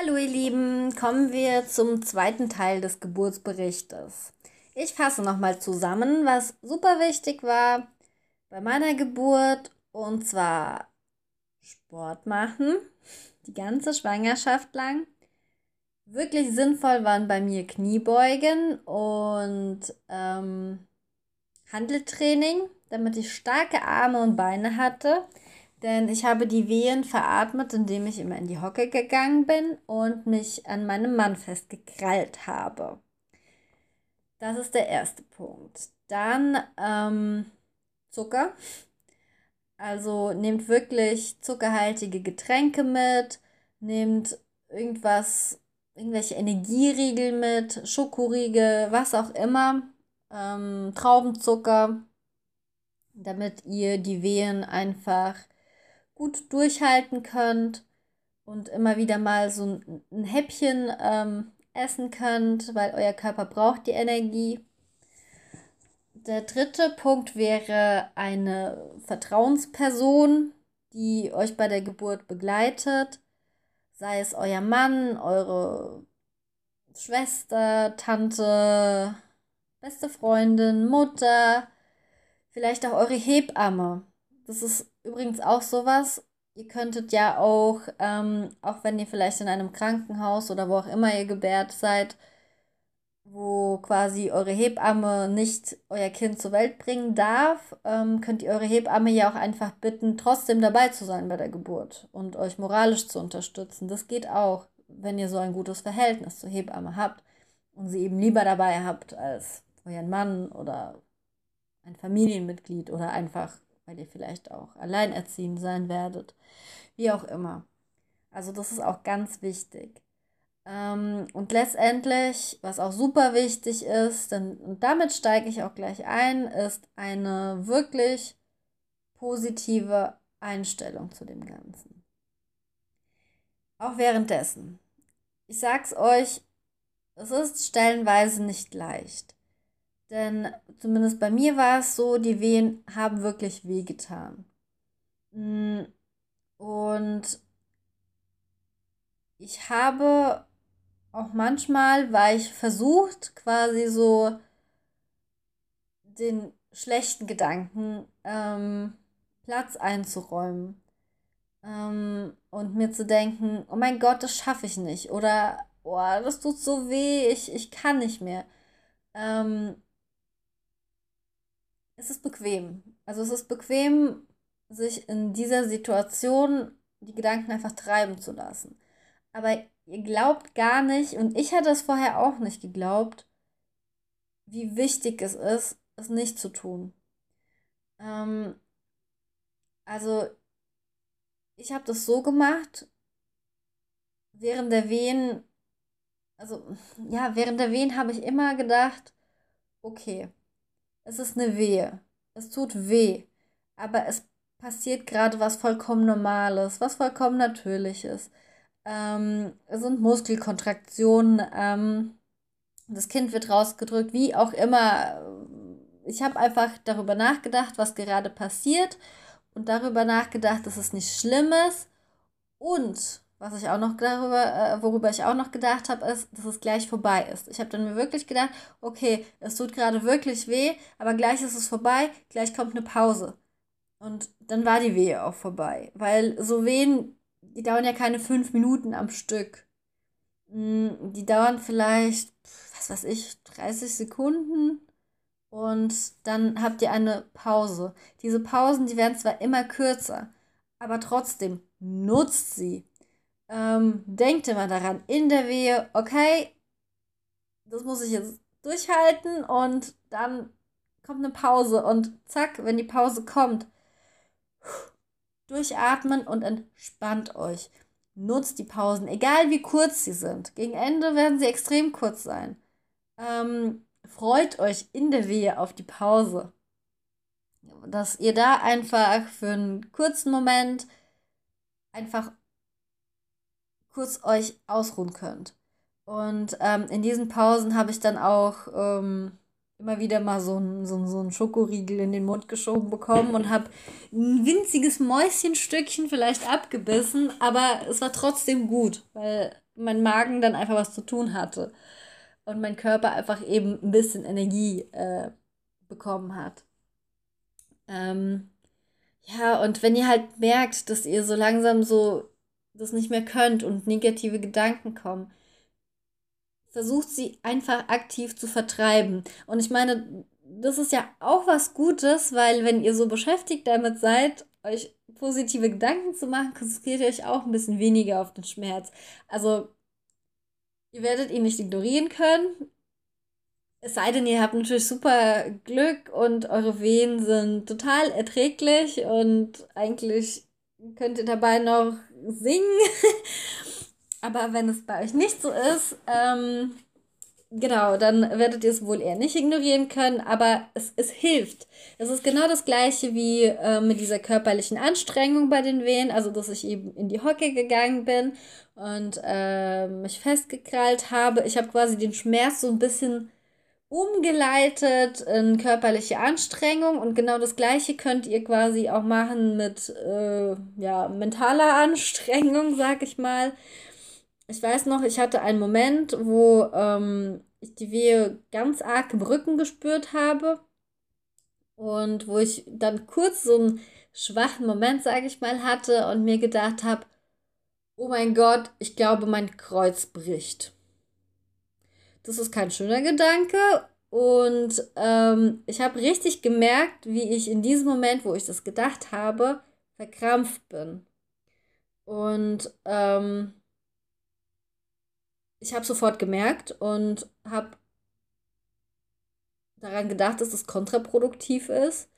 Hallo ihr Lieben, kommen wir zum zweiten Teil des Geburtsberichtes. Ich fasse nochmal zusammen, was super wichtig war bei meiner Geburt und zwar Sport machen, die ganze Schwangerschaft lang. Wirklich sinnvoll waren bei mir Kniebeugen und ähm, Handeltraining, damit ich starke Arme und Beine hatte. Denn ich habe die Wehen veratmet, indem ich immer in die Hocke gegangen bin und mich an meinem Mann festgekrallt habe. Das ist der erste Punkt. Dann ähm, Zucker. Also nehmt wirklich zuckerhaltige Getränke mit, nehmt irgendwas, irgendwelche Energieriegel mit, Schokoriegel, was auch immer, ähm, Traubenzucker, damit ihr die Wehen einfach gut durchhalten könnt und immer wieder mal so ein, Häppchen ähm, essen könnt, weil euer Körper braucht die Energie. Der dritte Punkt wäre eine Vertrauensperson, die euch bei der Geburt begleitet, sei es euer Mann, eure Schwester, Tante, beste Freundin, Mutter, vielleicht auch eure Hebamme. Das ist übrigens auch sowas. Ihr könntet ja auch, ähm, auch wenn ihr vielleicht in einem Krankenhaus oder wo auch immer ihr gebärt seid, wo quasi eure Hebamme nicht euer Kind zur Welt bringen darf, ähm, könnt ihr eure Hebamme ja auch einfach bitten, trotzdem dabei zu sein bei der Geburt und euch moralisch zu unterstützen. Das geht auch, wenn ihr so ein gutes Verhältnis zur Hebamme habt und sie eben lieber dabei habt als euren Mann oder ein Familienmitglied oder einfach weil ihr vielleicht auch alleinerziehend sein werdet. Wie auch immer. Also das ist auch ganz wichtig. Ähm, und letztendlich, was auch super wichtig ist, denn, und damit steige ich auch gleich ein, ist eine wirklich positive Einstellung zu dem Ganzen. Auch währenddessen. Ich sag's euch, es ist stellenweise nicht leicht. Denn zumindest bei mir war es so, die Wehen haben wirklich wehgetan. Mm, und ich habe auch manchmal, war ich versucht, quasi so den schlechten Gedanken ähm, Platz einzuräumen. Ähm, und mir zu denken, oh mein Gott, das schaffe ich nicht. Oder, oh, das tut so weh, ich, ich kann nicht mehr. Ähm, es ist bequem. Also es ist bequem, sich in dieser Situation die Gedanken einfach treiben zu lassen. Aber ihr glaubt gar nicht, und ich hatte es vorher auch nicht geglaubt, wie wichtig es ist, es nicht zu tun. Ähm, also ich habe das so gemacht, während der Wehen, also ja, während der Wehen habe ich immer gedacht, okay, es ist eine Wehe. Es tut weh. Aber es passiert gerade was vollkommen Normales, was vollkommen Natürliches. Ähm, es sind Muskelkontraktionen. Ähm, das Kind wird rausgedrückt, wie auch immer. Ich habe einfach darüber nachgedacht, was gerade passiert und darüber nachgedacht, dass es nicht schlimm ist und was ich auch noch darüber, äh, worüber ich auch noch gedacht habe, ist, dass es gleich vorbei ist. Ich habe dann mir wirklich gedacht, okay, es tut gerade wirklich weh, aber gleich ist es vorbei, gleich kommt eine Pause. Und dann war die Wehe auch vorbei. Weil so Wehen, die dauern ja keine fünf Minuten am Stück. Hm, die dauern vielleicht, was weiß ich, 30 Sekunden. Und dann habt ihr eine Pause. Diese Pausen, die werden zwar immer kürzer, aber trotzdem nutzt sie ähm, denkt immer daran, in der Wehe, okay, das muss ich jetzt durchhalten und dann kommt eine Pause und zack, wenn die Pause kommt, durchatmen und entspannt euch. Nutzt die Pausen, egal wie kurz sie sind. Gegen Ende werden sie extrem kurz sein. Ähm, freut euch in der Wehe auf die Pause. Dass ihr da einfach für einen kurzen Moment einfach kurz euch ausruhen könnt. Und ähm, in diesen Pausen habe ich dann auch ähm, immer wieder mal so ein, so, so ein Schokoriegel in den Mund geschoben bekommen und habe ein winziges Mäuschenstückchen vielleicht abgebissen, aber es war trotzdem gut, weil mein Magen dann einfach was zu tun hatte und mein Körper einfach eben ein bisschen Energie äh, bekommen hat. Ähm, ja, und wenn ihr halt merkt, dass ihr so langsam so das nicht mehr könnt und negative Gedanken kommen, versucht sie einfach aktiv zu vertreiben. Und ich meine, das ist ja auch was Gutes, weil wenn ihr so beschäftigt damit seid, euch positive Gedanken zu machen, konzentriert ihr euch auch ein bisschen weniger auf den Schmerz. Also, ihr werdet ihn nicht ignorieren können. Es sei denn, ihr habt natürlich super Glück und eure Wehen sind total erträglich und eigentlich könnt ihr dabei noch singen. Aber wenn es bei euch nicht so ist, ähm, genau, dann werdet ihr es wohl eher nicht ignorieren können, aber es, es hilft. Es ist genau das gleiche wie äh, mit dieser körperlichen Anstrengung bei den Wehen, also dass ich eben in die Hocke gegangen bin und äh, mich festgekrallt habe. Ich habe quasi den Schmerz so ein bisschen umgeleitet in körperliche Anstrengung und genau das gleiche könnt ihr quasi auch machen mit äh, ja, mentaler Anstrengung, sag ich mal ich weiß noch, ich hatte einen Moment, wo ähm, ich die Wehe ganz arg im Rücken gespürt habe und wo ich dann kurz so einen schwachen Moment, sage ich mal, hatte und mir gedacht habe, oh mein Gott, ich glaube, mein Kreuz bricht. Das ist kein schöner Gedanke und ähm, ich habe richtig gemerkt, wie ich in diesem Moment, wo ich das gedacht habe, verkrampft bin. Und ähm, ich habe sofort gemerkt und habe daran gedacht, dass es kontraproduktiv ist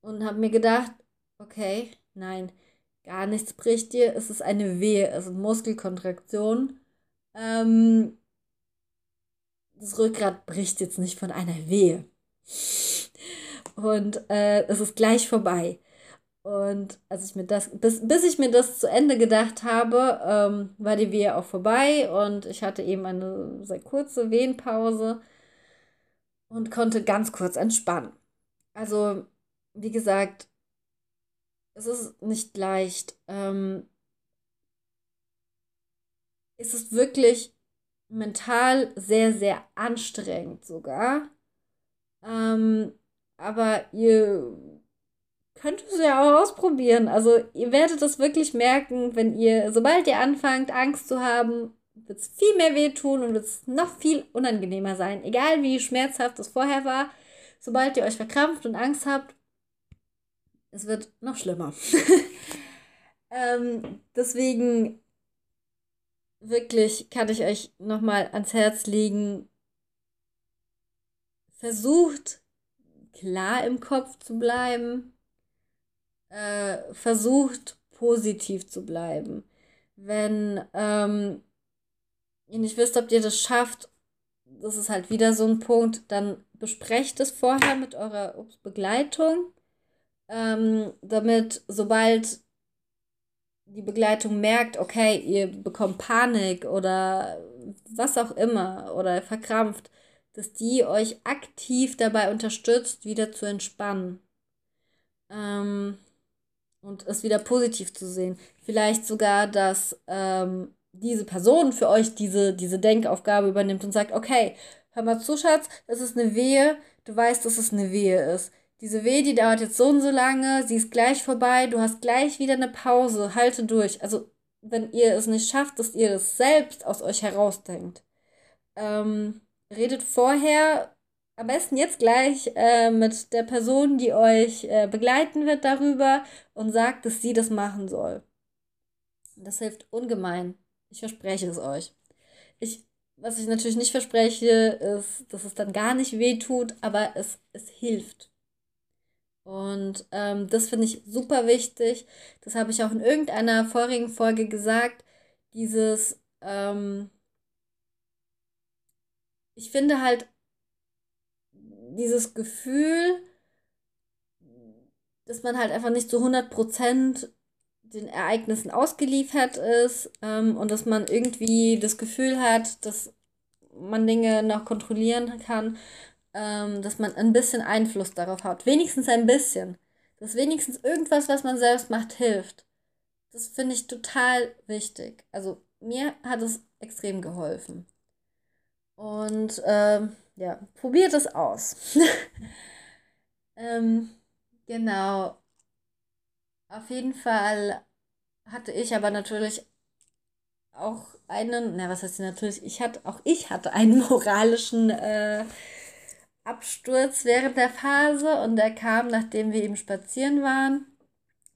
und habe mir gedacht, okay, nein, gar nichts bricht dir, es ist eine Wehe, es ist Muskelkontraktion. Ähm, das Rückgrat bricht jetzt nicht von einer Wehe. Und äh, es ist gleich vorbei. Und als ich mir das, bis, bis ich mir das zu Ende gedacht habe, ähm, war die Wehe auch vorbei und ich hatte eben eine sehr kurze Wehenpause und konnte ganz kurz entspannen. Also, wie gesagt, es ist nicht leicht. Ähm, es ist wirklich mental sehr, sehr anstrengend sogar. Ähm, aber ihr könnt es ja auch ausprobieren. Also ihr werdet es wirklich merken, wenn ihr, sobald ihr anfangt, Angst zu haben, wird es viel mehr wehtun und wird es noch viel unangenehmer sein. Egal wie schmerzhaft es vorher war, sobald ihr euch verkrampft und Angst habt, es wird noch schlimmer. ähm, deswegen wirklich kann ich euch nochmal ans Herz legen, versucht klar im Kopf zu bleiben, äh, versucht positiv zu bleiben. Wenn ähm, ihr nicht wisst, ob ihr das schafft, das ist halt wieder so ein Punkt, dann besprecht es vorher mit eurer Begleitung, ähm, damit sobald die Begleitung merkt, okay, ihr bekommt Panik oder was auch immer oder verkrampft, dass die euch aktiv dabei unterstützt, wieder zu entspannen. Ähm, und es wieder positiv zu sehen. Vielleicht sogar, dass ähm, diese Person für euch diese, diese Denkaufgabe übernimmt und sagt, okay, hör mal zu, Schatz, das ist eine Wehe, du weißt, dass es eine Wehe ist. Diese Wehe, die dauert jetzt so und so lange, sie ist gleich vorbei, du hast gleich wieder eine Pause, halte durch. Also, wenn ihr es nicht schafft, dass ihr es selbst aus euch herausdenkt. Ähm, redet vorher am besten jetzt gleich äh, mit der Person, die euch äh, begleiten wird, darüber und sagt, dass sie das machen soll. Das hilft ungemein. Ich verspreche es euch. Ich, was ich natürlich nicht verspreche, ist, dass es dann gar nicht weh tut, aber es, es hilft. Und ähm, das finde ich super wichtig. Das habe ich auch in irgendeiner vorigen Folge gesagt. Dieses, ähm, ich finde halt, dieses Gefühl, dass man halt einfach nicht zu 100% den Ereignissen ausgeliefert ist ähm, und dass man irgendwie das Gefühl hat, dass man Dinge noch kontrollieren kann, ähm, dass man ein bisschen Einfluss darauf hat. Wenigstens ein bisschen. Dass wenigstens irgendwas, was man selbst macht, hilft. Das finde ich total wichtig. Also mir hat es extrem geholfen. Und ähm, ja, probiert es aus. ähm, genau. Auf jeden Fall hatte ich aber natürlich auch einen, na was heißt natürlich, ich hatte, auch ich hatte einen moralischen äh, Absturz während der Phase und der kam, nachdem wir eben spazieren waren.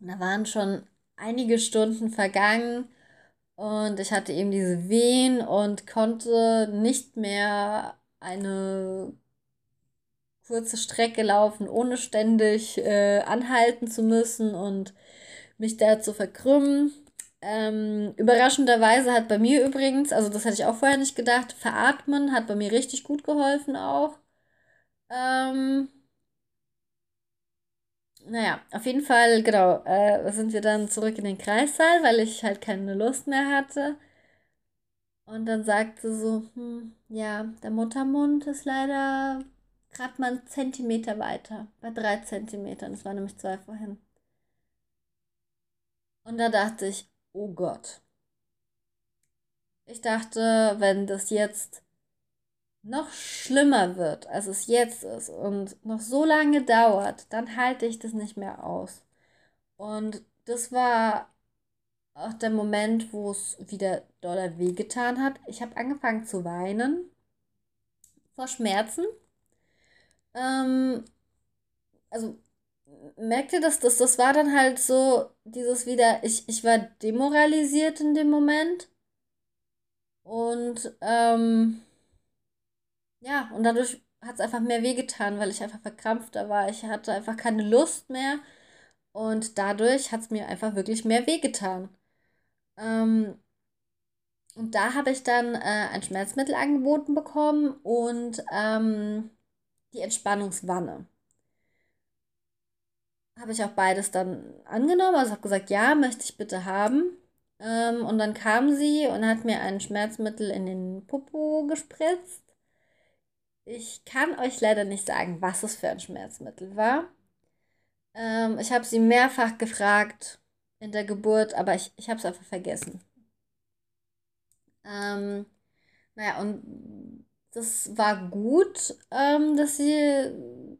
Da waren schon einige Stunden vergangen und ich hatte eben diese Wehen und konnte nicht mehr eine kurze Strecke laufen, ohne ständig äh, anhalten zu müssen und mich da zu verkrümmen. Ähm, überraschenderweise hat bei mir übrigens, also das hätte ich auch vorher nicht gedacht, veratmen hat bei mir richtig gut geholfen auch. Ähm, naja, auf jeden Fall, genau, äh, sind wir dann zurück in den Kreissaal, weil ich halt keine Lust mehr hatte. Und dann sagte so, hm, ja, der Muttermund ist leider gerade mal einen Zentimeter weiter, bei drei Zentimetern. Das waren nämlich zwei vorhin. Und da dachte ich, oh Gott. Ich dachte, wenn das jetzt noch schlimmer wird, als es jetzt ist und noch so lange dauert, dann halte ich das nicht mehr aus. Und das war auch der Moment, wo es wieder doller wehgetan hat. Ich habe angefangen zu weinen vor Schmerzen. Ähm, also merkt ihr das, das? Das war dann halt so dieses wieder, ich, ich war demoralisiert in dem Moment. Und ähm, ja, und dadurch hat es einfach mehr wehgetan, weil ich einfach verkrampfter war. Ich hatte einfach keine Lust mehr. Und dadurch hat es mir einfach wirklich mehr wehgetan. Ähm, und da habe ich dann äh, ein Schmerzmittel angeboten bekommen und ähm, die Entspannungswanne. Habe ich auch beides dann angenommen. Also habe gesagt, ja, möchte ich bitte haben. Ähm, und dann kam sie und hat mir ein Schmerzmittel in den Popo gespritzt. Ich kann euch leider nicht sagen, was es für ein Schmerzmittel war. Ähm, ich habe sie mehrfach gefragt in der Geburt, aber ich, ich habe es einfach vergessen. Ähm, naja, und das war gut, ähm, dass sie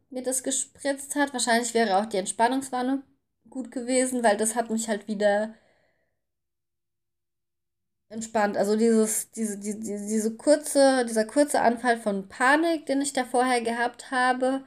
mir das gespritzt hat. Wahrscheinlich wäre auch die Entspannungswanne gut gewesen, weil das hat mich halt wieder entspannt. Also dieses, diese, die, diese kurze, dieser kurze Anfall von Panik, den ich da vorher gehabt habe,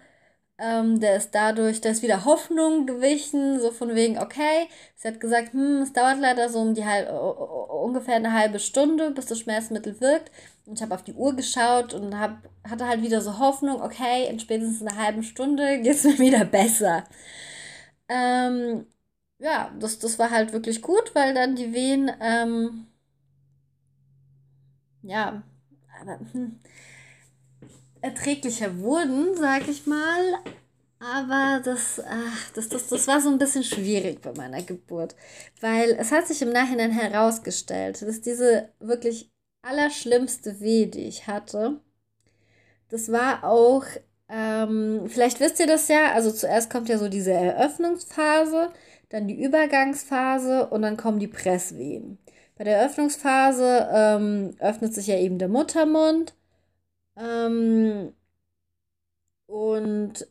ähm, der ist dadurch, da ist wieder Hoffnung gewichen, so von wegen, okay, sie hat gesagt, hm, es dauert leider so um die halb, ungefähr eine halbe Stunde, bis das Schmerzmittel wirkt. Und ich habe auf die Uhr geschaut und hab, hatte halt wieder so Hoffnung, okay, in spätestens einer halben Stunde geht es mir wieder besser. Ähm, ja, das, das war halt wirklich gut, weil dann die Wehen, ähm, ja, aber hm, erträglicher wurden, sag ich mal. Aber das, ach, das, das, das war so ein bisschen schwierig bei meiner Geburt, weil es hat sich im Nachhinein herausgestellt, dass diese wirklich allerschlimmste Weh, die ich hatte, das war auch, ähm, vielleicht wisst ihr das ja, also zuerst kommt ja so diese Eröffnungsphase, dann die Übergangsphase und dann kommen die Presswehen. Bei der Eröffnungsphase ähm, öffnet sich ja eben der Muttermund ähm, und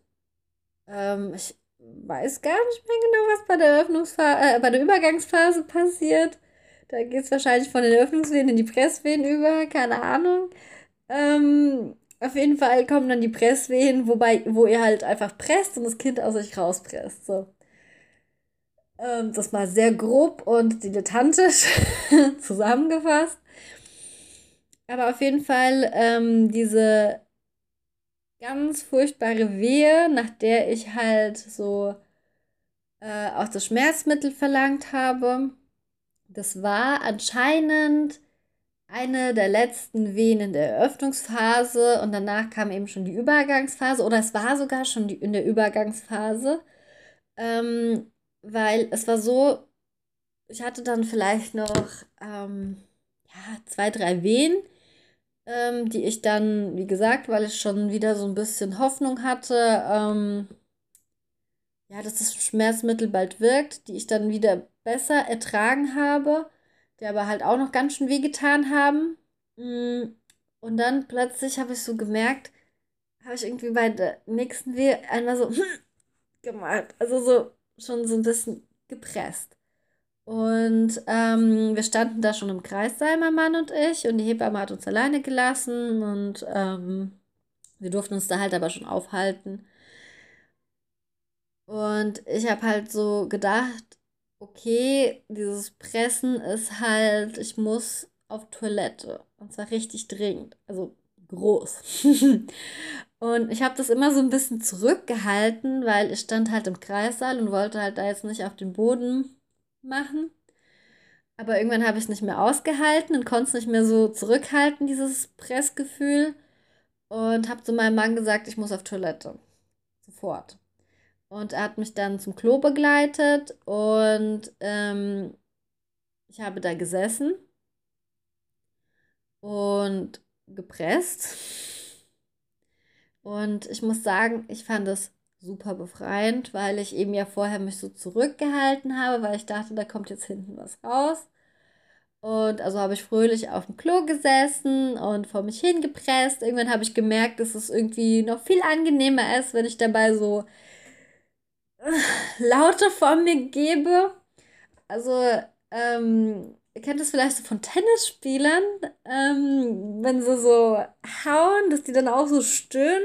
ähm, ich weiß gar nicht mehr genau, was bei der Eröffnungsphase, äh, bei der Übergangsphase passiert. Da geht es wahrscheinlich von den Öffnungsvenen in die Pressvenen über, keine Ahnung. Ähm, auf jeden Fall kommen dann die Presswehen, wobei, wo ihr halt einfach presst und das Kind aus euch rauspresst. So. Ähm, das mal sehr grob und dilettantisch zusammengefasst. Aber auf jeden Fall ähm, diese ganz furchtbare Wehe, nach der ich halt so äh, auch das Schmerzmittel verlangt habe. Das war anscheinend eine der letzten Wehen in der Eröffnungsphase und danach kam eben schon die Übergangsphase oder es war sogar schon die, in der Übergangsphase, ähm, weil es war so, ich hatte dann vielleicht noch ähm, ja, zwei, drei Wehen ähm, die ich dann, wie gesagt, weil ich schon wieder so ein bisschen Hoffnung hatte, ähm, ja, dass das Schmerzmittel bald wirkt, die ich dann wieder besser ertragen habe, die aber halt auch noch ganz schön wehgetan haben. Mm, und dann plötzlich habe ich so gemerkt, habe ich irgendwie bei der nächsten Wehe einmal so gemacht. Also so schon so ein bisschen gepresst. Und ähm, wir standen da schon im Kreissaal, mein Mann und ich, und die Hebamme hat uns alleine gelassen und ähm, wir durften uns da halt aber schon aufhalten. Und ich habe halt so gedacht, okay, dieses Pressen ist halt, ich muss auf Toilette. Und zwar richtig dringend. Also groß. und ich habe das immer so ein bisschen zurückgehalten, weil ich stand halt im Kreissaal und wollte halt da jetzt nicht auf den Boden machen. Aber irgendwann habe ich es nicht mehr ausgehalten und konnte es nicht mehr so zurückhalten, dieses Pressgefühl. Und habe zu meinem Mann gesagt, ich muss auf Toilette. Sofort. Und er hat mich dann zum Klo begleitet und ähm, ich habe da gesessen und gepresst. Und ich muss sagen, ich fand es super befreiend, weil ich eben ja vorher mich so zurückgehalten habe, weil ich dachte, da kommt jetzt hinten was raus. Und also habe ich fröhlich auf dem Klo gesessen und vor mich hingepresst. Irgendwann habe ich gemerkt, dass es irgendwie noch viel angenehmer ist, wenn ich dabei so Laute von mir gebe. Also, ähm, ihr kennt das vielleicht so von Tennisspielern, ähm, wenn sie so hauen, dass die dann auch so stöhnen.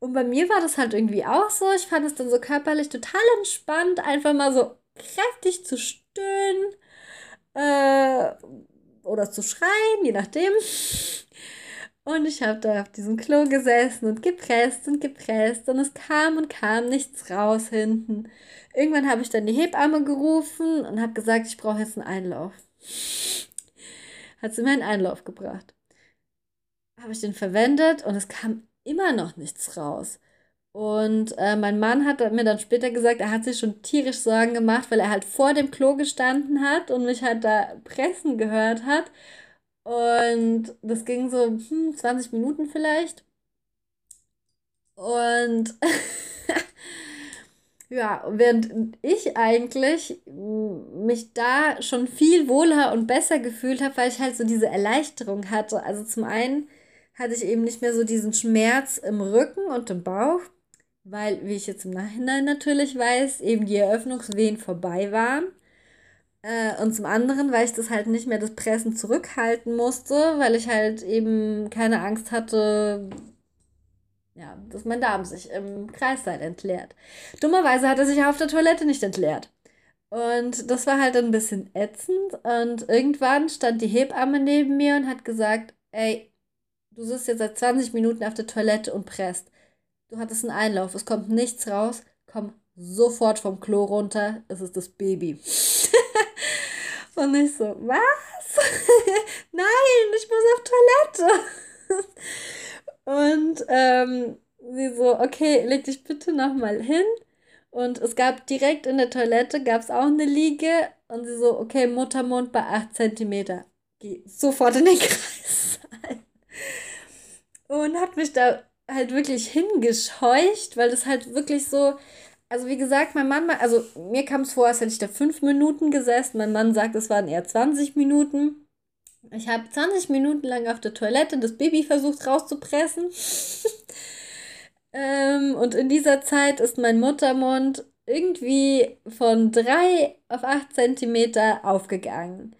Und bei mir war das halt irgendwie auch so. Ich fand es dann so körperlich total entspannt, einfach mal so kräftig zu stöhnen äh, oder zu schreien, je nachdem. Und ich habe da auf diesem Klo gesessen und gepresst und gepresst und es kam und kam nichts raus hinten. Irgendwann habe ich dann die Hebamme gerufen und habe gesagt, ich brauche jetzt einen Einlauf. Hat sie mir einen Einlauf gebracht. Habe ich den verwendet und es kam immer noch nichts raus. Und äh, mein Mann hat mir dann später gesagt, er hat sich schon tierisch Sorgen gemacht, weil er halt vor dem Klo gestanden hat und mich halt da pressen gehört hat. Und das ging so hm, 20 Minuten vielleicht. Und ja, während ich eigentlich mich da schon viel wohler und besser gefühlt habe, weil ich halt so diese Erleichterung hatte. Also zum einen hatte ich eben nicht mehr so diesen Schmerz im Rücken und im Bauch, weil, wie ich jetzt im Nachhinein natürlich weiß, eben die Eröffnungswehen vorbei waren. Äh, und zum anderen, weil ich das halt nicht mehr das Pressen zurückhalten musste, weil ich halt eben keine Angst hatte, ja, dass mein Darm sich im Kreissaal entleert. Dummerweise hat er sich auf der Toilette nicht entleert. Und das war halt ein bisschen ätzend. Und irgendwann stand die Hebamme neben mir und hat gesagt, ey, du sitzt jetzt seit 20 Minuten auf der Toilette und presst. Du hattest einen Einlauf, es kommt nichts raus. Komm sofort vom Klo runter, es ist das Baby. Und ich so, was? Nein, ich muss auf Toilette. Und ähm, sie so, okay, leg dich bitte nochmal hin. Und es gab direkt in der Toilette, gab es auch eine Liege. Und sie so, okay, Muttermund bei 8 cm. Geh sofort in den Kreis. Und hat mich da halt wirklich hingescheucht, weil das halt wirklich so, also wie gesagt, mein Mann, also mir kam es vor, als hätte ich da fünf Minuten gesessen. Mein Mann sagt, es waren eher 20 Minuten. Ich habe 20 Minuten lang auf der Toilette das Baby versucht rauszupressen. ähm, und in dieser Zeit ist mein Muttermund irgendwie von 3 auf 8 Zentimeter aufgegangen.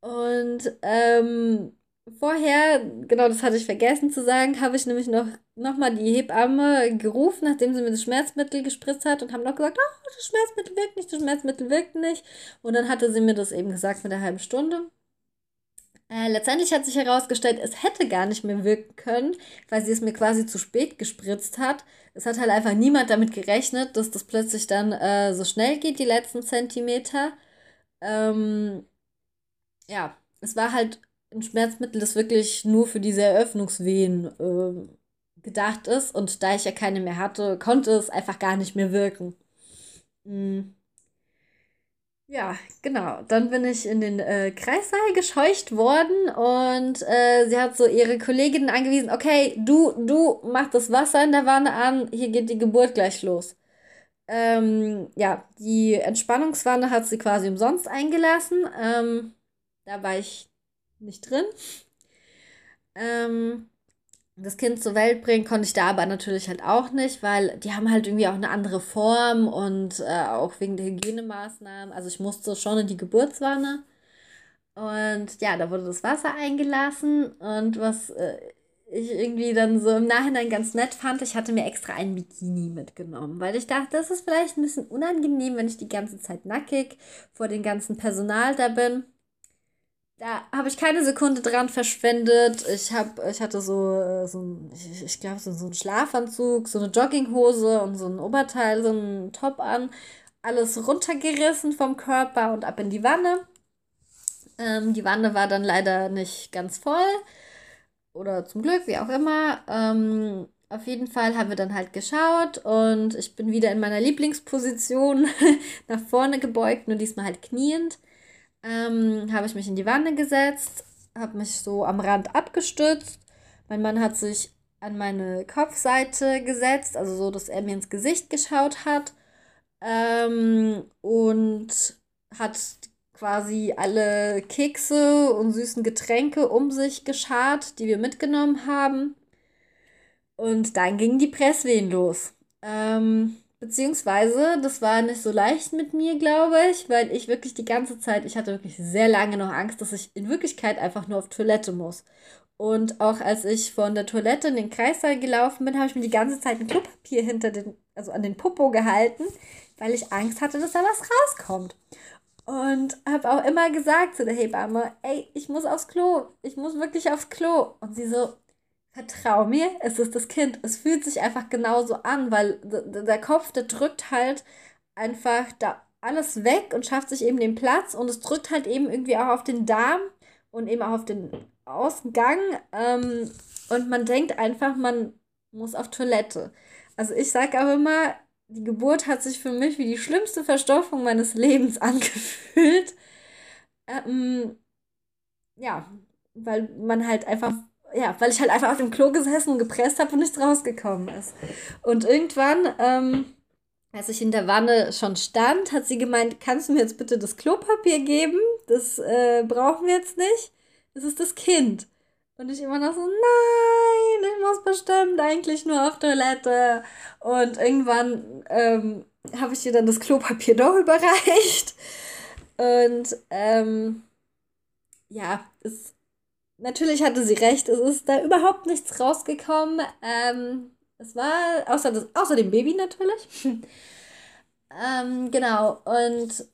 Und ähm, Vorher, genau das hatte ich vergessen zu sagen, habe ich nämlich noch, noch mal die Hebamme gerufen, nachdem sie mir das Schmerzmittel gespritzt hat und habe noch gesagt, oh, das Schmerzmittel wirkt nicht, das Schmerzmittel wirkt nicht. Und dann hatte sie mir das eben gesagt mit einer halben Stunde. Äh, letztendlich hat sich herausgestellt, es hätte gar nicht mehr wirken können, weil sie es mir quasi zu spät gespritzt hat. Es hat halt einfach niemand damit gerechnet, dass das plötzlich dann äh, so schnell geht, die letzten Zentimeter. Ähm, ja, es war halt ein Schmerzmittel, das wirklich nur für diese Eröffnungswehen äh, gedacht ist. Und da ich ja keine mehr hatte, konnte es einfach gar nicht mehr wirken. Mhm. Ja, genau. Dann bin ich in den äh, Kreissaal gescheucht worden und äh, sie hat so ihre Kolleginnen angewiesen, okay, du, du mach das Wasser in der Wanne an, hier geht die Geburt gleich los. Ähm, ja, die Entspannungswanne hat sie quasi umsonst eingelassen. Ähm, da war ich nicht drin. ähm, das Kind zur Welt bringen konnte ich da aber natürlich halt auch nicht, weil die haben halt irgendwie auch eine andere Form und äh, auch wegen der Hygienemaßnahmen. Also ich musste schon in die Geburtswanne. Und ja, da wurde das Wasser eingelassen und was äh, ich irgendwie dann so im Nachhinein ganz nett fand, ich hatte mir extra ein Bikini mitgenommen, weil ich dachte, das ist vielleicht ein bisschen unangenehm, wenn ich die ganze Zeit nackig vor dem ganzen Personal da bin. Da habe ich keine Sekunde dran verschwendet. Ich, hab, ich hatte so, äh, so ein, ich, ich glaube, so, so einen Schlafanzug, so eine Jogginghose und so ein Oberteil, so einen Top an. Alles runtergerissen vom Körper und ab in die Wanne. Ähm, die Wanne war dann leider nicht ganz voll. Oder zum Glück, wie auch immer. Ähm, auf jeden Fall haben wir dann halt geschaut und ich bin wieder in meiner Lieblingsposition nach vorne gebeugt, nur diesmal halt kniend ähm, habe ich mich in die Wanne gesetzt, habe mich so am Rand abgestützt. Mein Mann hat sich an meine Kopfseite gesetzt, also so, dass er mir ins Gesicht geschaut hat ähm, und hat quasi alle Kekse und süßen Getränke um sich geschart, die wir mitgenommen haben. Und dann gingen die Presswehen los. Ähm, Beziehungsweise, das war nicht so leicht mit mir, glaube ich, weil ich wirklich die ganze Zeit, ich hatte wirklich sehr lange noch Angst, dass ich in Wirklichkeit einfach nur auf Toilette muss. Und auch als ich von der Toilette in den Kreissaal gelaufen bin, habe ich mir die ganze Zeit ein Klopapier hinter den, also an den Popo gehalten, weil ich Angst hatte, dass da was rauskommt. Und habe auch immer gesagt zu der Hebamme, ey, ich muss aufs Klo, ich muss wirklich aufs Klo. Und sie so, vertrau mir, es ist das Kind. Es fühlt sich einfach genauso an, weil der Kopf, der drückt halt einfach da alles weg und schafft sich eben den Platz und es drückt halt eben irgendwie auch auf den Darm und eben auch auf den Ausgang. Ähm, und man denkt einfach, man muss auf Toilette. Also ich sage auch immer, die Geburt hat sich für mich wie die schlimmste Verstopfung meines Lebens angefühlt. Ähm, ja, weil man halt einfach ja, weil ich halt einfach auf dem Klo gesessen und gepresst habe und nichts rausgekommen ist. Und irgendwann, ähm, als ich in der Wanne schon stand, hat sie gemeint, kannst du mir jetzt bitte das Klopapier geben? Das äh, brauchen wir jetzt nicht. Das ist das Kind. Und ich immer noch so, nein, ich muss bestimmt eigentlich nur auf Toilette. Und irgendwann ähm, habe ich ihr dann das Klopapier doch überreicht. Und ähm, ja, es natürlich hatte sie recht, es ist da überhaupt nichts rausgekommen. Ähm, es war, außer, das, außer dem Baby natürlich. ähm, genau, und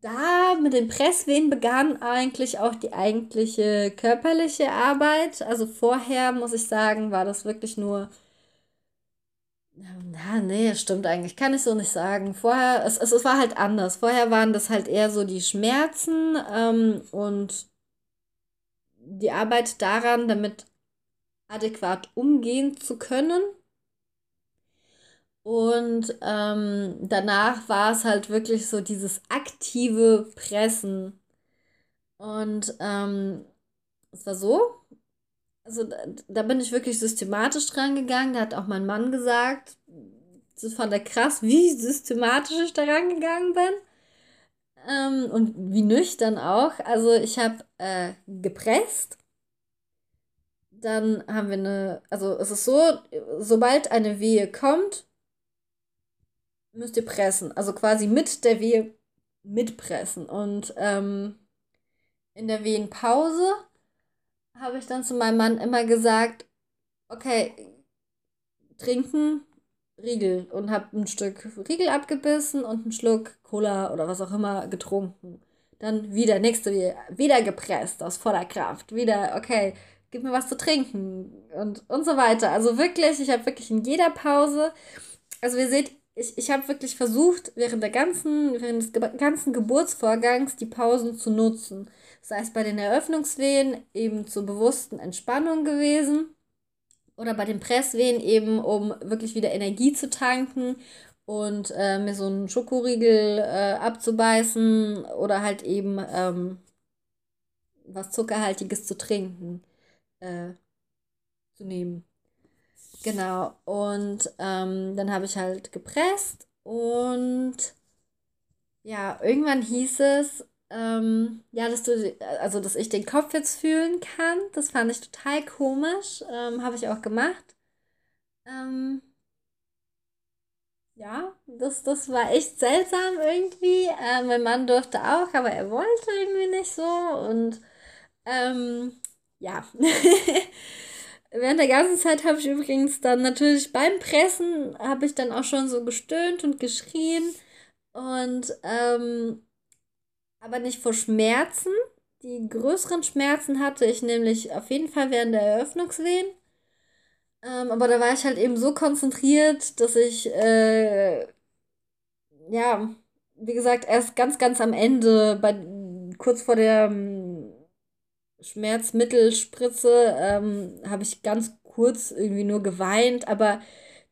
da mit den Presswehen begann eigentlich auch die eigentliche körperliche Arbeit. Also vorher, muss ich sagen, war das wirklich nur. Na, nee, stimmt eigentlich. Kann ich so nicht sagen. Vorher, es, es, es war halt anders. Vorher waren das halt eher so die Schmerzen ähm, und die Arbeit daran, damit adäquat umgehen zu können. Und ähm, danach war es halt wirklich so dieses aktive Pressen. Und ähm, es war so, also da, da, bin ich wirklich systematisch dran gegangen. Da hat auch mein Mann gesagt, das fand er krass, wie systematisch ich da rangegangen bin. Ähm, und wie nüchtern auch. Also ich habe äh, gepresst. Dann haben wir eine, also es ist so, sobald eine Wehe kommt, müsst ihr pressen. Also quasi mit der Wehe mitpressen. Und ähm, in der Wehenpause habe ich dann zu meinem Mann immer gesagt, okay, trinken, Riegel und habe ein Stück Riegel abgebissen und einen Schluck Cola oder was auch immer getrunken. Dann wieder nächste, wieder gepresst aus voller Kraft. Wieder, okay, gib mir was zu trinken und, und so weiter. Also wirklich, ich habe wirklich in jeder Pause, also ihr seht, ich, ich habe wirklich versucht, während der ganzen, während des ganzen Geburtsvorgangs die Pausen zu nutzen. Sei es bei den Eröffnungswehen eben zur bewussten Entspannung gewesen oder bei den Presswehen eben, um wirklich wieder Energie zu tanken und äh, mir so einen Schokoriegel äh, abzubeißen oder halt eben ähm, was Zuckerhaltiges zu trinken, äh, zu nehmen. Genau, und ähm, dann habe ich halt gepresst und ja, irgendwann hieß es, ähm, ja, dass du, also dass ich den Kopf jetzt fühlen kann. Das fand ich total komisch. Ähm, Habe ich auch gemacht. Ähm, ja, das, das war echt seltsam irgendwie. Äh, mein Mann durfte auch, aber er wollte irgendwie nicht so. Und ähm, ja. Während der ganzen Zeit habe ich übrigens dann natürlich beim Pressen, habe ich dann auch schon so gestöhnt und geschrien. Und ähm, aber nicht vor Schmerzen. Die größeren Schmerzen hatte ich nämlich auf jeden Fall während der Eröffnungswehen. Ähm, aber da war ich halt eben so konzentriert, dass ich, äh, ja, wie gesagt, erst ganz, ganz am Ende, bei, kurz vor der ähm, Schmerzmittelspritze, ähm, habe ich ganz kurz irgendwie nur geweint, aber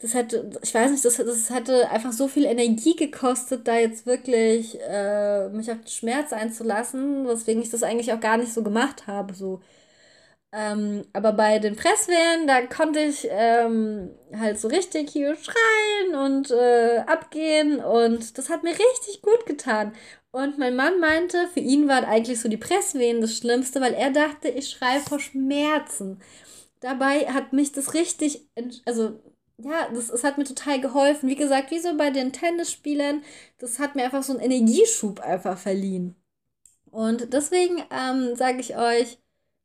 das hätte, ich weiß nicht, das, das hätte einfach so viel Energie gekostet, da jetzt wirklich äh, mich auf den Schmerz einzulassen, weswegen ich das eigentlich auch gar nicht so gemacht habe. So. Ähm, aber bei den Presswehen, da konnte ich ähm, halt so richtig hier schreien und äh, abgehen und das hat mir richtig gut getan. Und mein Mann meinte, für ihn waren eigentlich so die Presswehen das Schlimmste, weil er dachte, ich schreie vor Schmerzen. Dabei hat mich das richtig, also ja, das, das hat mir total geholfen. Wie gesagt, wie so bei den Tennisspielern, das hat mir einfach so einen Energieschub einfach verliehen. Und deswegen ähm, sage ich euch,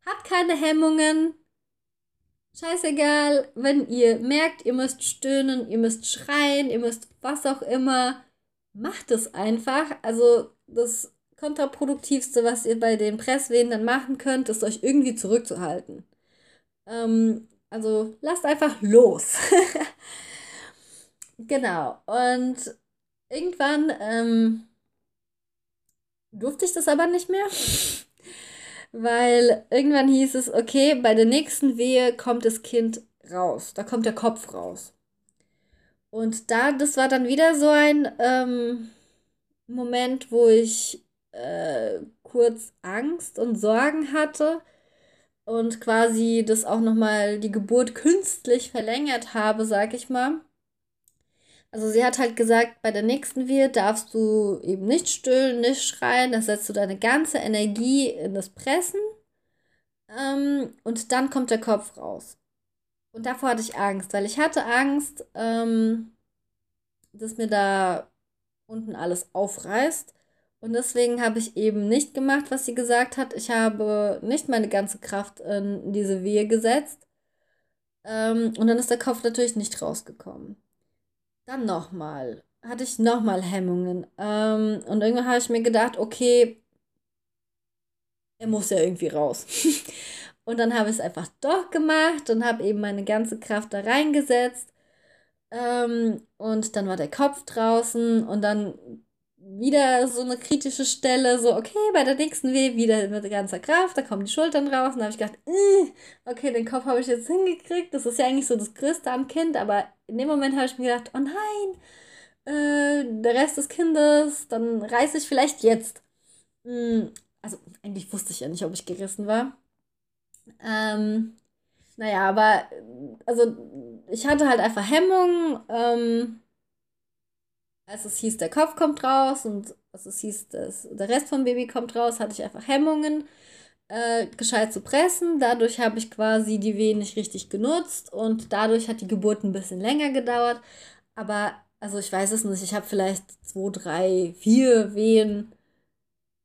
habt keine Hemmungen. Scheißegal, wenn ihr merkt, ihr müsst stöhnen, ihr müsst schreien, ihr müsst was auch immer, macht es einfach. Also das kontraproduktivste, was ihr bei den Presswehen dann machen könnt, ist euch irgendwie zurückzuhalten. Ähm, also lasst einfach los. genau. Und irgendwann ähm, durfte ich das aber nicht mehr. Weil irgendwann hieß es, okay, bei der nächsten Wehe kommt das Kind raus. Da kommt der Kopf raus. Und da, das war dann wieder so ein ähm, Moment, wo ich äh, kurz Angst und Sorgen hatte und quasi das auch nochmal die Geburt künstlich verlängert habe, sag ich mal. Also sie hat halt gesagt, bei der nächsten Wehe darfst du eben nicht stöhnen, nicht schreien, da setzt du deine ganze Energie in das Pressen ähm, und dann kommt der Kopf raus. Und davor hatte ich Angst, weil ich hatte Angst, ähm, dass mir da unten alles aufreißt. Und deswegen habe ich eben nicht gemacht, was sie gesagt hat. Ich habe nicht meine ganze Kraft in diese Wehe gesetzt. Ähm, und dann ist der Kopf natürlich nicht rausgekommen. Dann nochmal. Hatte ich nochmal Hemmungen. Ähm, und irgendwann habe ich mir gedacht, okay, er muss ja irgendwie raus. und dann habe ich es einfach doch gemacht und habe eben meine ganze Kraft da reingesetzt. Ähm, und dann war der Kopf draußen und dann wieder so eine kritische Stelle, so, okay, bei der nächsten Weh wieder mit ganzer Kraft, da kommen die Schultern raus. Und da habe ich gedacht, okay, den Kopf habe ich jetzt hingekriegt. Das ist ja eigentlich so das Größte am Kind, aber in dem Moment habe ich mir gedacht, oh nein, äh, der Rest des Kindes, dann reiße ich vielleicht jetzt. Hm, also, eigentlich wusste ich ja nicht, ob ich gerissen war. Ähm, naja, aber, also, ich hatte halt einfach Hemmungen. Ähm, als es hieß, der Kopf kommt raus und als es hieß, dass der Rest vom Baby kommt raus, hatte ich einfach Hemmungen, äh, gescheit zu pressen. Dadurch habe ich quasi die Wehen nicht richtig genutzt und dadurch hat die Geburt ein bisschen länger gedauert. Aber, also ich weiß es nicht, ich habe vielleicht zwei, drei, vier Wehen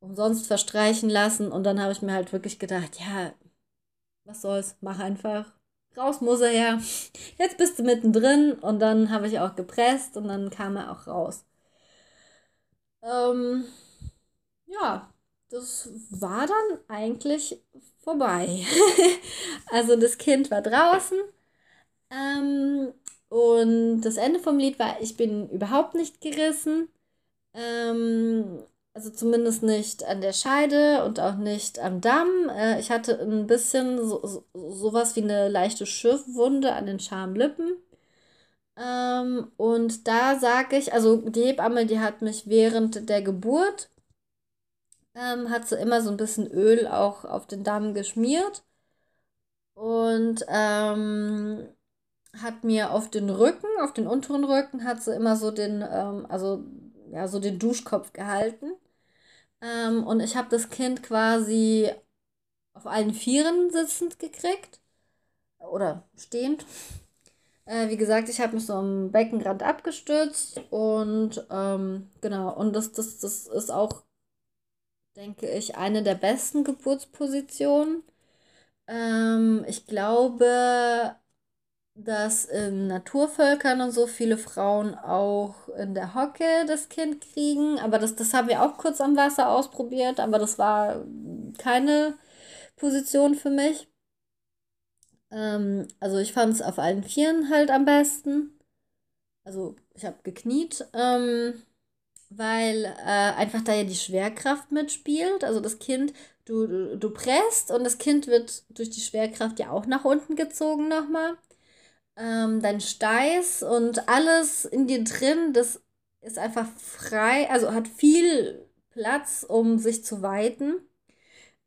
umsonst verstreichen lassen und dann habe ich mir halt wirklich gedacht, ja, was soll's, mach einfach raus muss er ja. Jetzt bist du mittendrin und dann habe ich auch gepresst und dann kam er auch raus. Ähm, ja, das war dann eigentlich vorbei. also das Kind war draußen ähm, und das Ende vom Lied war, ich bin überhaupt nicht gerissen. Ähm, also zumindest nicht an der Scheide und auch nicht am Damm. Äh, ich hatte ein bisschen so, so, sowas wie eine leichte Schürfwunde an den Schamlippen. Ähm, und da sage ich, also die Hebamme, die hat mich während der Geburt, ähm, hat sie immer so ein bisschen Öl auch auf den Damm geschmiert. Und ähm, hat mir auf den Rücken, auf den unteren Rücken, hat sie immer so den, ähm, also ja, so den Duschkopf gehalten. Ähm, und ich habe das Kind quasi auf allen Vieren sitzend gekriegt. Oder stehend. Äh, wie gesagt, ich habe mich so am Beckenrand abgestützt und ähm, genau, und das, das, das ist auch, denke ich, eine der besten Geburtspositionen. Ähm, ich glaube, dass in Naturvölkern und so viele Frauen auch in der Hocke das Kind kriegen. Aber das, das haben wir auch kurz am Wasser ausprobiert, aber das war keine Position für mich. Ähm, also ich fand es auf allen Vieren halt am besten. Also ich habe gekniet, ähm, weil äh, einfach da ja die Schwerkraft mitspielt. Also das Kind, du, du, du presst und das Kind wird durch die Schwerkraft ja auch nach unten gezogen nochmal. Ähm, dein Steiß und alles in dir drin, das ist einfach frei, also hat viel Platz, um sich zu weiten.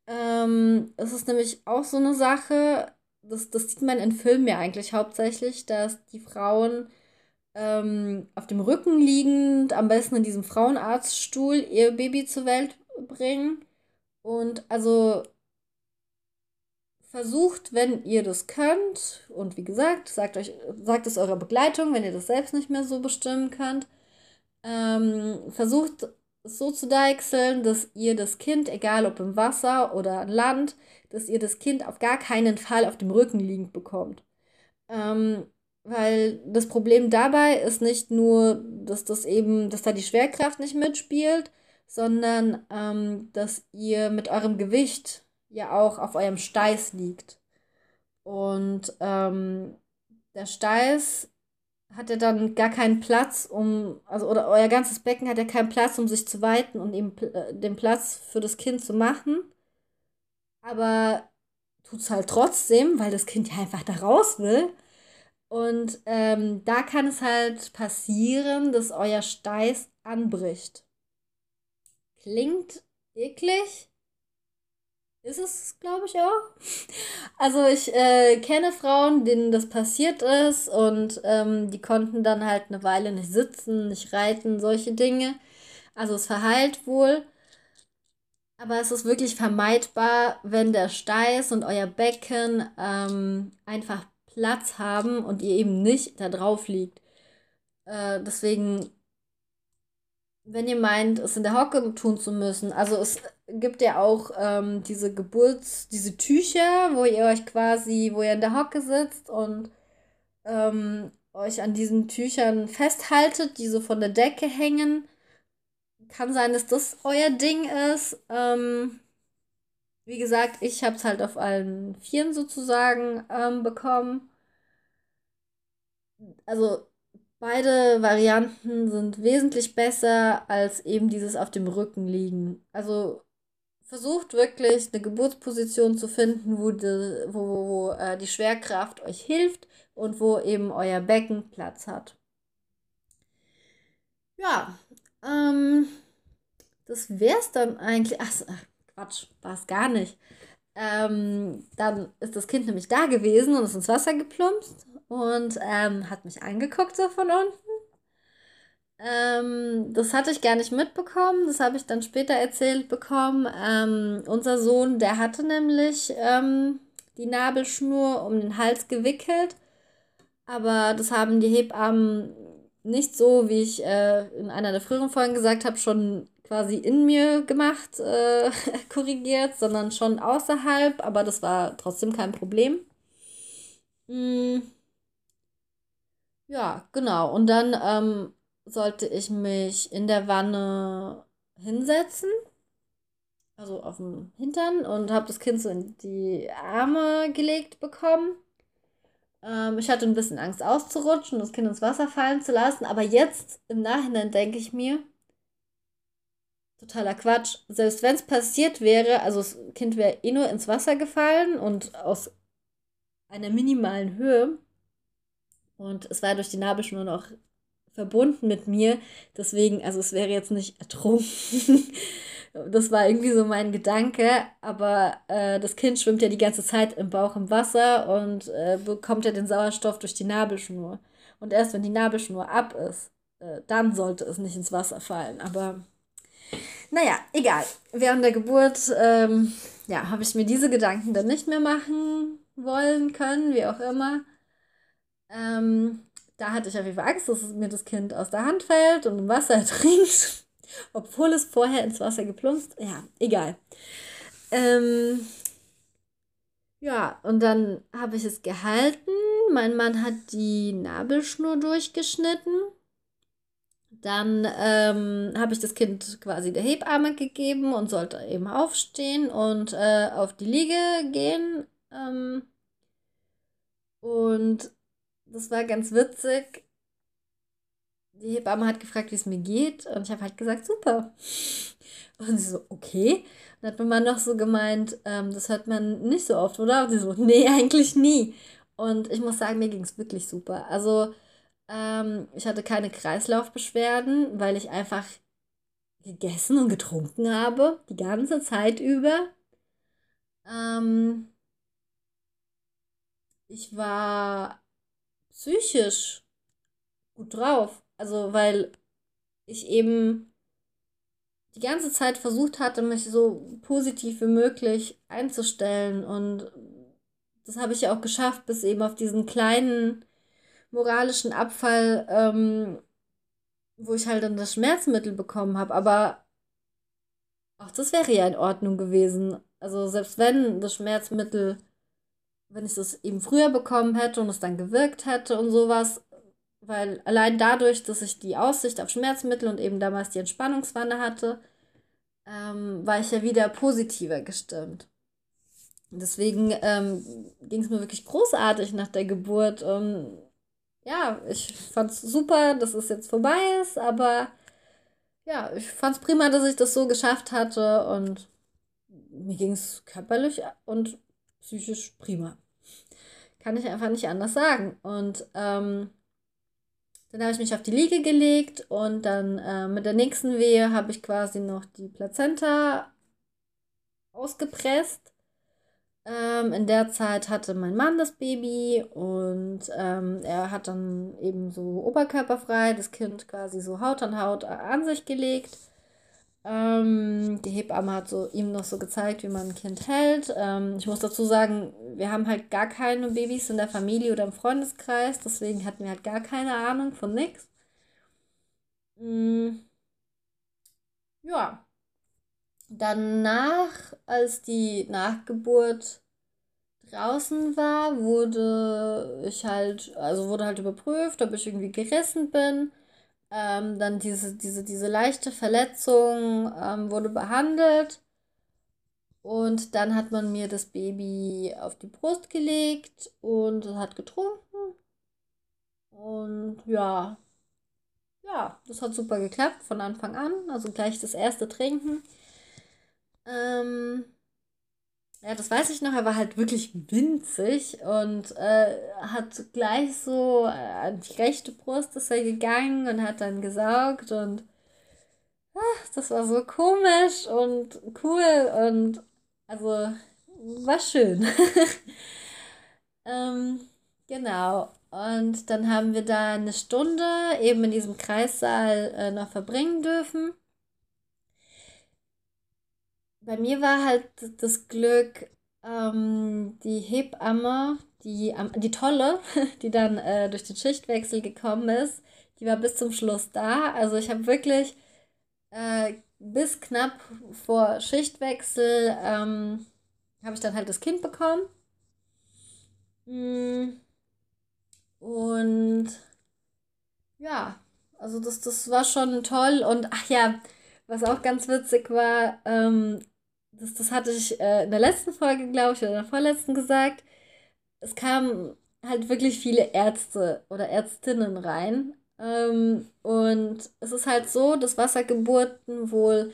Ähm, es ist nämlich auch so eine Sache, das, das sieht man in Filmen ja eigentlich hauptsächlich, dass die Frauen ähm, auf dem Rücken liegend, am besten in diesem Frauenarztstuhl, ihr Baby zur Welt bringen. Und also versucht, wenn ihr das könnt, und wie gesagt, sagt, euch, sagt es eurer Begleitung, wenn ihr das selbst nicht mehr so bestimmen könnt, ähm, versucht es so zu deichseln, dass ihr das Kind, egal ob im Wasser oder an Land, dass ihr das Kind auf gar keinen Fall auf dem Rücken liegend bekommt. Ähm, weil das Problem dabei ist nicht nur, dass das eben, dass da die Schwerkraft nicht mitspielt, sondern ähm, dass ihr mit eurem Gewicht ja auch auf eurem Steiß liegt. Und ähm, der Steiß hat ja dann gar keinen Platz, um, also oder euer ganzes Becken hat ja keinen Platz, um sich zu weiten und eben äh, den Platz für das Kind zu machen. Aber tut es halt trotzdem, weil das Kind ja einfach da raus will. Und ähm, da kann es halt passieren, dass euer Steiß anbricht. Klingt eklig, ist es, glaube ich, auch. Also ich äh, kenne Frauen, denen das passiert ist und ähm, die konnten dann halt eine Weile nicht sitzen, nicht reiten, solche Dinge. Also es verheilt wohl. Aber es ist wirklich vermeidbar, wenn der Steiß und euer Becken ähm, einfach Platz haben und ihr eben nicht da drauf liegt. Äh, deswegen wenn ihr meint, es in der Hocke tun zu müssen. Also es gibt ja auch ähm, diese Geburts-, diese Tücher, wo ihr euch quasi, wo ihr in der Hocke sitzt und ähm, euch an diesen Tüchern festhaltet, die so von der Decke hängen. Kann sein, dass das euer Ding ist. Ähm, wie gesagt, ich habe es halt auf allen Vieren sozusagen ähm, bekommen. Also Beide Varianten sind wesentlich besser als eben dieses auf dem Rücken liegen. Also versucht wirklich eine Geburtsposition zu finden, wo die, wo, wo, wo äh, die Schwerkraft euch hilft und wo eben euer Becken Platz hat. Ja, ähm, das es dann eigentlich. Ach, Quatsch, war es gar nicht. Ähm, dann ist das Kind nämlich da gewesen und ist ins Wasser geplumpst und ähm, hat mich angeguckt so von unten. Ähm, das hatte ich gar nicht mitbekommen, das habe ich dann später erzählt bekommen. Ähm, unser Sohn, der hatte nämlich ähm, die Nabelschnur um den Hals gewickelt, aber das haben die Hebammen nicht so, wie ich äh, in einer der früheren Folgen gesagt habe, schon quasi in mir gemacht, äh, korrigiert, sondern schon außerhalb, aber das war trotzdem kein Problem. Mm. Ja, genau. Und dann ähm, sollte ich mich in der Wanne hinsetzen, also auf dem Hintern und habe das Kind so in die Arme gelegt bekommen. Ähm, ich hatte ein bisschen Angst auszurutschen, das Kind ins Wasser fallen zu lassen, aber jetzt im Nachhinein denke ich mir, totaler Quatsch. Selbst wenn es passiert wäre, also das Kind wäre eh nur ins Wasser gefallen und aus einer minimalen Höhe. Und es war durch die Nabelschnur noch verbunden mit mir. Deswegen, also es wäre jetzt nicht ertrunken. das war irgendwie so mein Gedanke. Aber äh, das Kind schwimmt ja die ganze Zeit im Bauch im Wasser und äh, bekommt ja den Sauerstoff durch die Nabelschnur. Und erst wenn die Nabelschnur ab ist, äh, dann sollte es nicht ins Wasser fallen. Aber Naja, egal. Während der Geburt ähm, ja, habe ich mir diese Gedanken dann nicht mehr machen wollen können, wie auch immer. Ähm, da hatte ich auf jeden Fall Angst, dass mir das Kind aus der Hand fällt und im Wasser ertrinkt, obwohl es vorher ins Wasser geplumpst. Ja, egal. Ähm, ja, und dann habe ich es gehalten. Mein Mann hat die Nabelschnur durchgeschnitten. Dann ähm, habe ich das Kind quasi der Hebamme gegeben und sollte eben aufstehen und äh, auf die Liege gehen. Ähm, und das war ganz witzig. Die Hebamme hat gefragt, wie es mir geht. Und ich habe halt gesagt, super. Und sie so, okay. Dann hat mein Mann noch so gemeint, ähm, das hört man nicht so oft, oder? Und sie so, nee, eigentlich nie. Und ich muss sagen, mir ging es wirklich super. Also, ähm, ich hatte keine Kreislaufbeschwerden, weil ich einfach gegessen und getrunken habe, die ganze Zeit über. Ähm, ich war psychisch gut drauf. Also, weil ich eben die ganze Zeit versucht hatte, mich so positiv wie möglich einzustellen. Und das habe ich ja auch geschafft, bis eben auf diesen kleinen moralischen Abfall, ähm, wo ich halt dann das Schmerzmittel bekommen habe. Aber auch das wäre ja in Ordnung gewesen. Also selbst wenn das Schmerzmittel, wenn ich das eben früher bekommen hätte und es dann gewirkt hätte und sowas, weil allein dadurch, dass ich die Aussicht auf Schmerzmittel und eben damals die Entspannungswanne hatte, ähm, war ich ja wieder positiver gestimmt. Deswegen ähm, ging es mir wirklich großartig nach der Geburt. Und ja, ich fand es super, dass es jetzt vorbei ist, aber ja, ich fand es prima, dass ich das so geschafft hatte und mir ging es körperlich und psychisch prima. Kann ich einfach nicht anders sagen. Und ähm, dann habe ich mich auf die Liege gelegt und dann äh, mit der nächsten Wehe habe ich quasi noch die Plazenta ausgepresst. Ähm, in der Zeit hatte mein Mann das Baby und ähm, er hat dann eben so oberkörperfrei das Kind quasi so Haut an Haut an sich gelegt. Ähm, die Hebamme hat so ihm noch so gezeigt, wie man ein Kind hält. Ähm, ich muss dazu sagen, wir haben halt gar keine Babys in der Familie oder im Freundeskreis, deswegen hatten wir halt gar keine Ahnung von nix. Mm, ja. Danach, als die Nachgeburt draußen war, wurde ich halt, also wurde halt überprüft, ob ich irgendwie gerissen bin. Ähm, dann diese, diese, diese leichte Verletzung ähm, wurde behandelt. Und dann hat man mir das Baby auf die Brust gelegt und hat getrunken. Und ja, ja, das hat super geklappt von Anfang an. Also gleich das erste Trinken. Ähm, ja, das weiß ich noch, er war halt wirklich winzig und äh, hat gleich so äh, an die rechte Brust ist er gegangen und hat dann gesaugt und ach, das war so komisch und cool und also war schön. ähm, genau. Und dann haben wir da eine Stunde eben in diesem Kreissaal äh, noch verbringen dürfen bei mir war halt das Glück, ähm, die Hebamme, die, die Tolle, die dann äh, durch den Schichtwechsel gekommen ist, die war bis zum Schluss da. Also ich habe wirklich äh, bis knapp vor Schichtwechsel ähm, habe ich dann halt das Kind bekommen. Mm. Und ja, also das, das war schon toll. Und ach ja, was auch ganz witzig war, ähm, das, das hatte ich äh, in der letzten Folge, glaube ich, oder in der vorletzten gesagt. Es kamen halt wirklich viele Ärzte oder Ärztinnen rein. Ähm, und es ist halt so, dass Wassergeburten wohl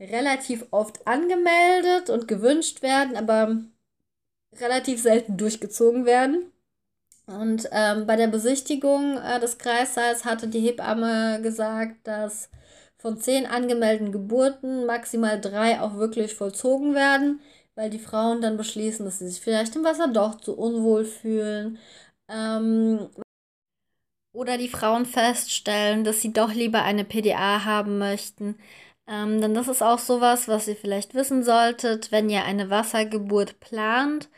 relativ oft angemeldet und gewünscht werden, aber relativ selten durchgezogen werden. Und ähm, bei der Besichtigung äh, des Kreissaals hatte die Hebamme gesagt, dass von zehn angemeldeten Geburten maximal drei auch wirklich vollzogen werden, weil die Frauen dann beschließen, dass sie sich vielleicht im Wasser doch zu unwohl fühlen. Ähm, oder die Frauen feststellen, dass sie doch lieber eine PDA haben möchten. Ähm, denn das ist auch sowas, was ihr vielleicht wissen solltet, wenn ihr eine Wassergeburt plant.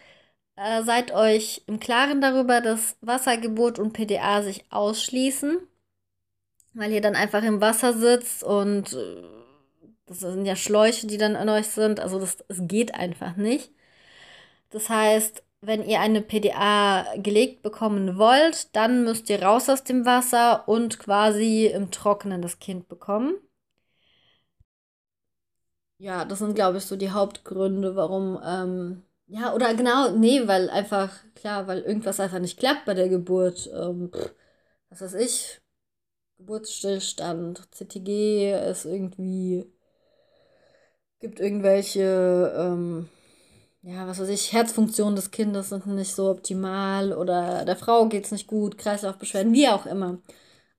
Äh, seid euch im Klaren darüber, dass Wassergeburt und PDA sich ausschließen, weil ihr dann einfach im Wasser sitzt und äh, das sind ja Schläuche, die dann an euch sind. Also das, das geht einfach nicht. Das heißt, wenn ihr eine PDA gelegt bekommen wollt, dann müsst ihr raus aus dem Wasser und quasi im Trockenen das Kind bekommen. Ja, das sind, glaube ich, so die Hauptgründe, warum, ähm, ja, oder genau, nee, weil einfach, klar, weil irgendwas einfach nicht klappt bei der Geburt. Ähm, was weiß ich, Geburtsstillstand, CTG ist irgendwie, gibt irgendwelche, ähm, ja, was weiß ich, Herzfunktionen des Kindes sind nicht so optimal oder der Frau geht es nicht gut, Kreislaufbeschwerden, wie auch immer.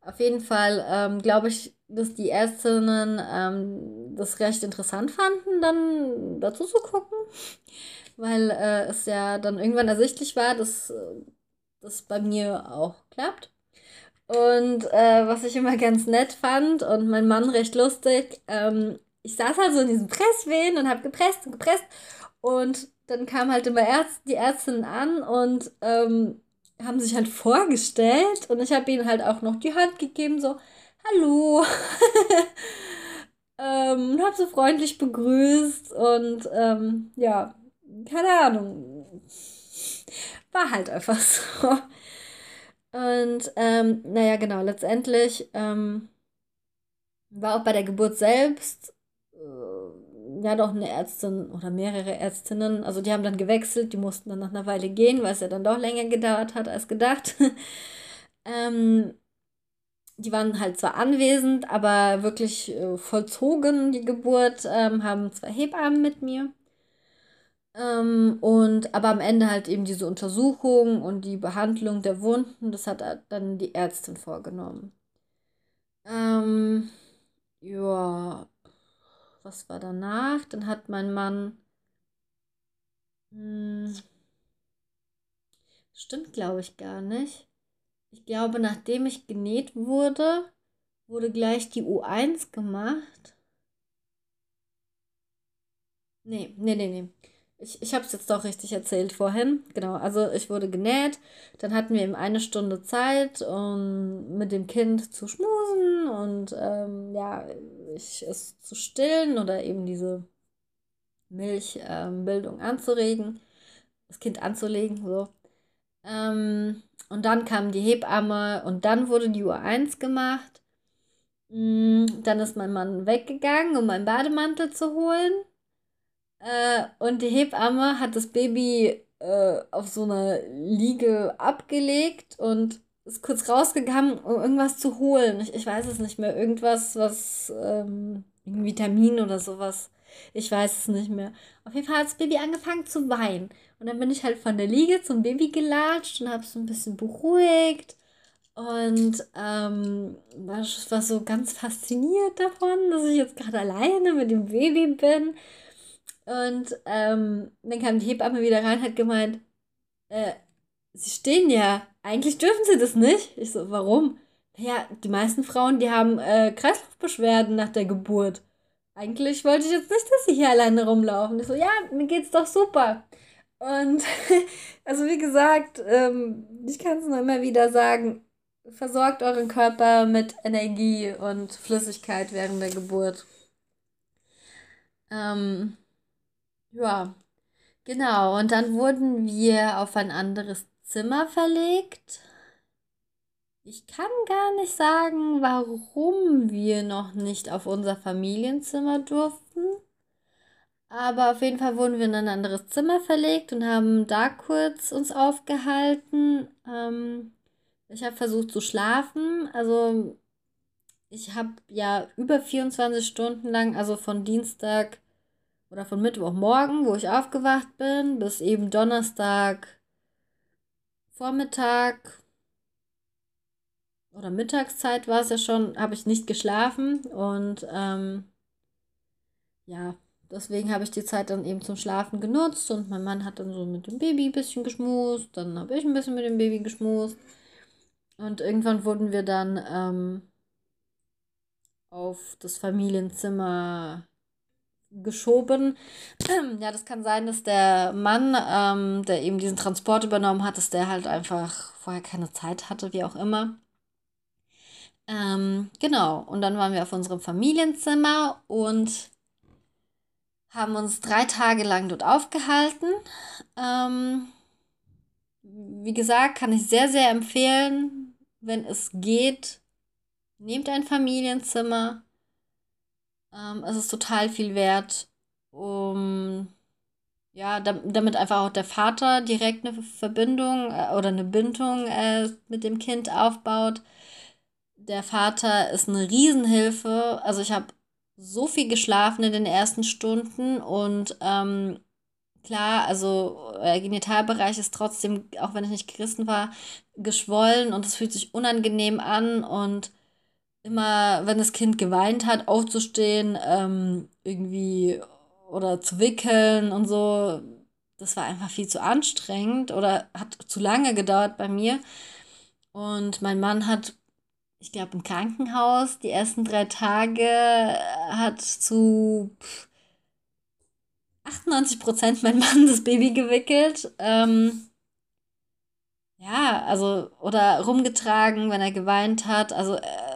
Auf jeden Fall ähm, glaube ich, dass die Ärztinnen ähm, das recht interessant fanden, dann dazu zu gucken, weil äh, es ja dann irgendwann ersichtlich war, dass das bei mir auch klappt. Und äh, was ich immer ganz nett fand und mein Mann recht lustig, ähm, ich saß halt so in diesem Presswehen und habe gepresst und gepresst und dann kam halt immer Ärzt, die Ärztin an und ähm, haben sich halt vorgestellt und ich habe ihnen halt auch noch die Hand gegeben, so, hallo. ähm, und habe so freundlich begrüßt und ähm, ja, keine Ahnung. War halt einfach so. Und ähm, naja, genau, letztendlich ähm, war auch bei der Geburt selbst ja doch eine Ärztin oder mehrere Ärztinnen, also die haben dann gewechselt, die mussten dann nach einer Weile gehen, weil es ja dann doch länger gedauert hat als gedacht. ähm, die waren halt zwar anwesend, aber wirklich äh, vollzogen die Geburt, ähm, haben zwei Hebammen mit mir. Ähm, und aber am Ende halt eben diese Untersuchung und die Behandlung der Wunden, das hat dann die Ärztin vorgenommen. Ähm, ja, was war danach? Dann hat mein Mann. Hm, stimmt, glaube ich, gar nicht. Ich glaube, nachdem ich genäht wurde, wurde gleich die U1 gemacht. Nee, nee, nee, nee. Ich, ich habe es jetzt doch richtig erzählt vorhin. Genau, also ich wurde genäht. Dann hatten wir eben eine Stunde Zeit, um mit dem Kind zu schmusen und ähm, ja, ich, es zu stillen oder eben diese Milchbildung ähm, anzuregen, das Kind anzulegen. So. Ähm, und dann kam die Hebamme und dann wurde die Uhr 1 gemacht. Mm, dann ist mein Mann weggegangen, um meinen Bademantel zu holen. Äh, und die Hebamme hat das Baby äh, auf so einer Liege abgelegt und ist kurz rausgegangen, um irgendwas zu holen. Ich, ich weiß es nicht mehr. Irgendwas, was, ähm, ein Vitamin oder sowas. Ich weiß es nicht mehr. Auf jeden Fall hat das Baby angefangen zu weinen. Und dann bin ich halt von der Liege zum Baby gelatscht und habe es ein bisschen beruhigt. Und ähm, war, war so ganz fasziniert davon, dass ich jetzt gerade alleine mit dem Baby bin. Und ähm, dann kam die Hebamme wieder rein, hat gemeint, äh, Sie stehen ja, eigentlich dürfen Sie das nicht. Ich so, warum? Naja, die meisten Frauen, die haben äh, Kreislaufbeschwerden nach der Geburt. Eigentlich wollte ich jetzt nicht, dass sie hier alleine rumlaufen. Ich so, ja, mir geht's doch super. Und also wie gesagt, ähm, ich kann es nur immer wieder sagen, versorgt euren Körper mit Energie und Flüssigkeit während der Geburt. Ähm, ja, genau. Und dann wurden wir auf ein anderes Zimmer verlegt. Ich kann gar nicht sagen, warum wir noch nicht auf unser Familienzimmer durften. Aber auf jeden Fall wurden wir in ein anderes Zimmer verlegt und haben da kurz uns aufgehalten. Ähm, ich habe versucht zu schlafen. Also ich habe ja über 24 Stunden lang, also von Dienstag oder von Mittwochmorgen, wo ich aufgewacht bin, bis eben Donnerstag Vormittag oder Mittagszeit war es ja schon, habe ich nicht geschlafen und ähm, ja, deswegen habe ich die Zeit dann eben zum Schlafen genutzt und mein Mann hat dann so mit dem Baby ein bisschen geschmust, dann habe ich ein bisschen mit dem Baby geschmust und irgendwann wurden wir dann ähm, auf das Familienzimmer geschoben. Ja, das kann sein, dass der Mann, ähm, der eben diesen Transport übernommen hat, dass der halt einfach vorher keine Zeit hatte, wie auch immer. Ähm, genau, und dann waren wir auf unserem Familienzimmer und haben uns drei Tage lang dort aufgehalten. Ähm, wie gesagt, kann ich sehr, sehr empfehlen, wenn es geht, nehmt ein Familienzimmer. Ähm, es ist total viel wert, um ja, damit einfach auch der Vater direkt eine Verbindung äh, oder eine Bindung äh, mit dem Kind aufbaut. Der Vater ist eine Riesenhilfe. Also ich habe so viel geschlafen in den ersten Stunden und ähm, klar, also der Genitalbereich ist trotzdem, auch wenn ich nicht Christen war, geschwollen und es fühlt sich unangenehm an und immer, wenn das Kind geweint hat, aufzustehen, ähm, irgendwie oder zu wickeln und so, das war einfach viel zu anstrengend oder hat zu lange gedauert bei mir. Und mein Mann hat, ich glaube, im Krankenhaus die ersten drei Tage hat zu 98 Prozent mein Mann das Baby gewickelt. Ähm, ja, also, oder rumgetragen, wenn er geweint hat. Also, äh,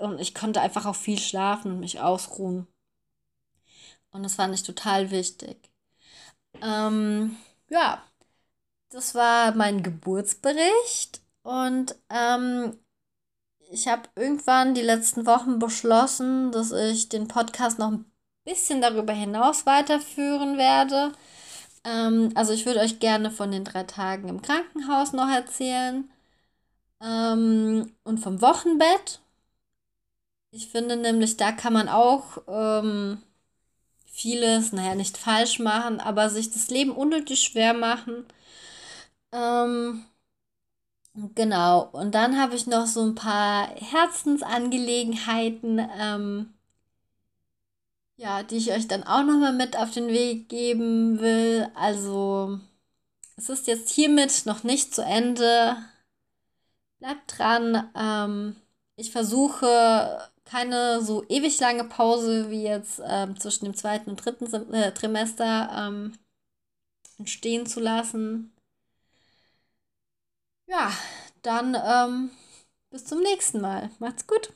und ich konnte einfach auch viel schlafen und mich ausruhen. Und das fand ich total wichtig. Ähm, ja, das war mein Geburtsbericht und ähm, ich habe irgendwann die letzten Wochen beschlossen, dass ich den Podcast noch ein bisschen darüber hinaus weiterführen werde. Ähm, also ich würde euch gerne von den drei Tagen im Krankenhaus noch erzählen ähm, und vom Wochenbett. Ich finde nämlich, da kann man auch ähm, vieles, naja, nicht falsch machen, aber sich das Leben unnötig schwer machen. Ähm, genau, und dann habe ich noch so ein paar Herzensangelegenheiten, ähm, ja, die ich euch dann auch nochmal mit auf den Weg geben will. Also, es ist jetzt hiermit noch nicht zu Ende. Bleibt dran. Ähm, ich versuche keine so ewig lange Pause wie jetzt ähm, zwischen dem zweiten und dritten Sem äh, Trimester ähm, entstehen zu lassen. Ja, dann ähm, bis zum nächsten Mal. Macht's gut.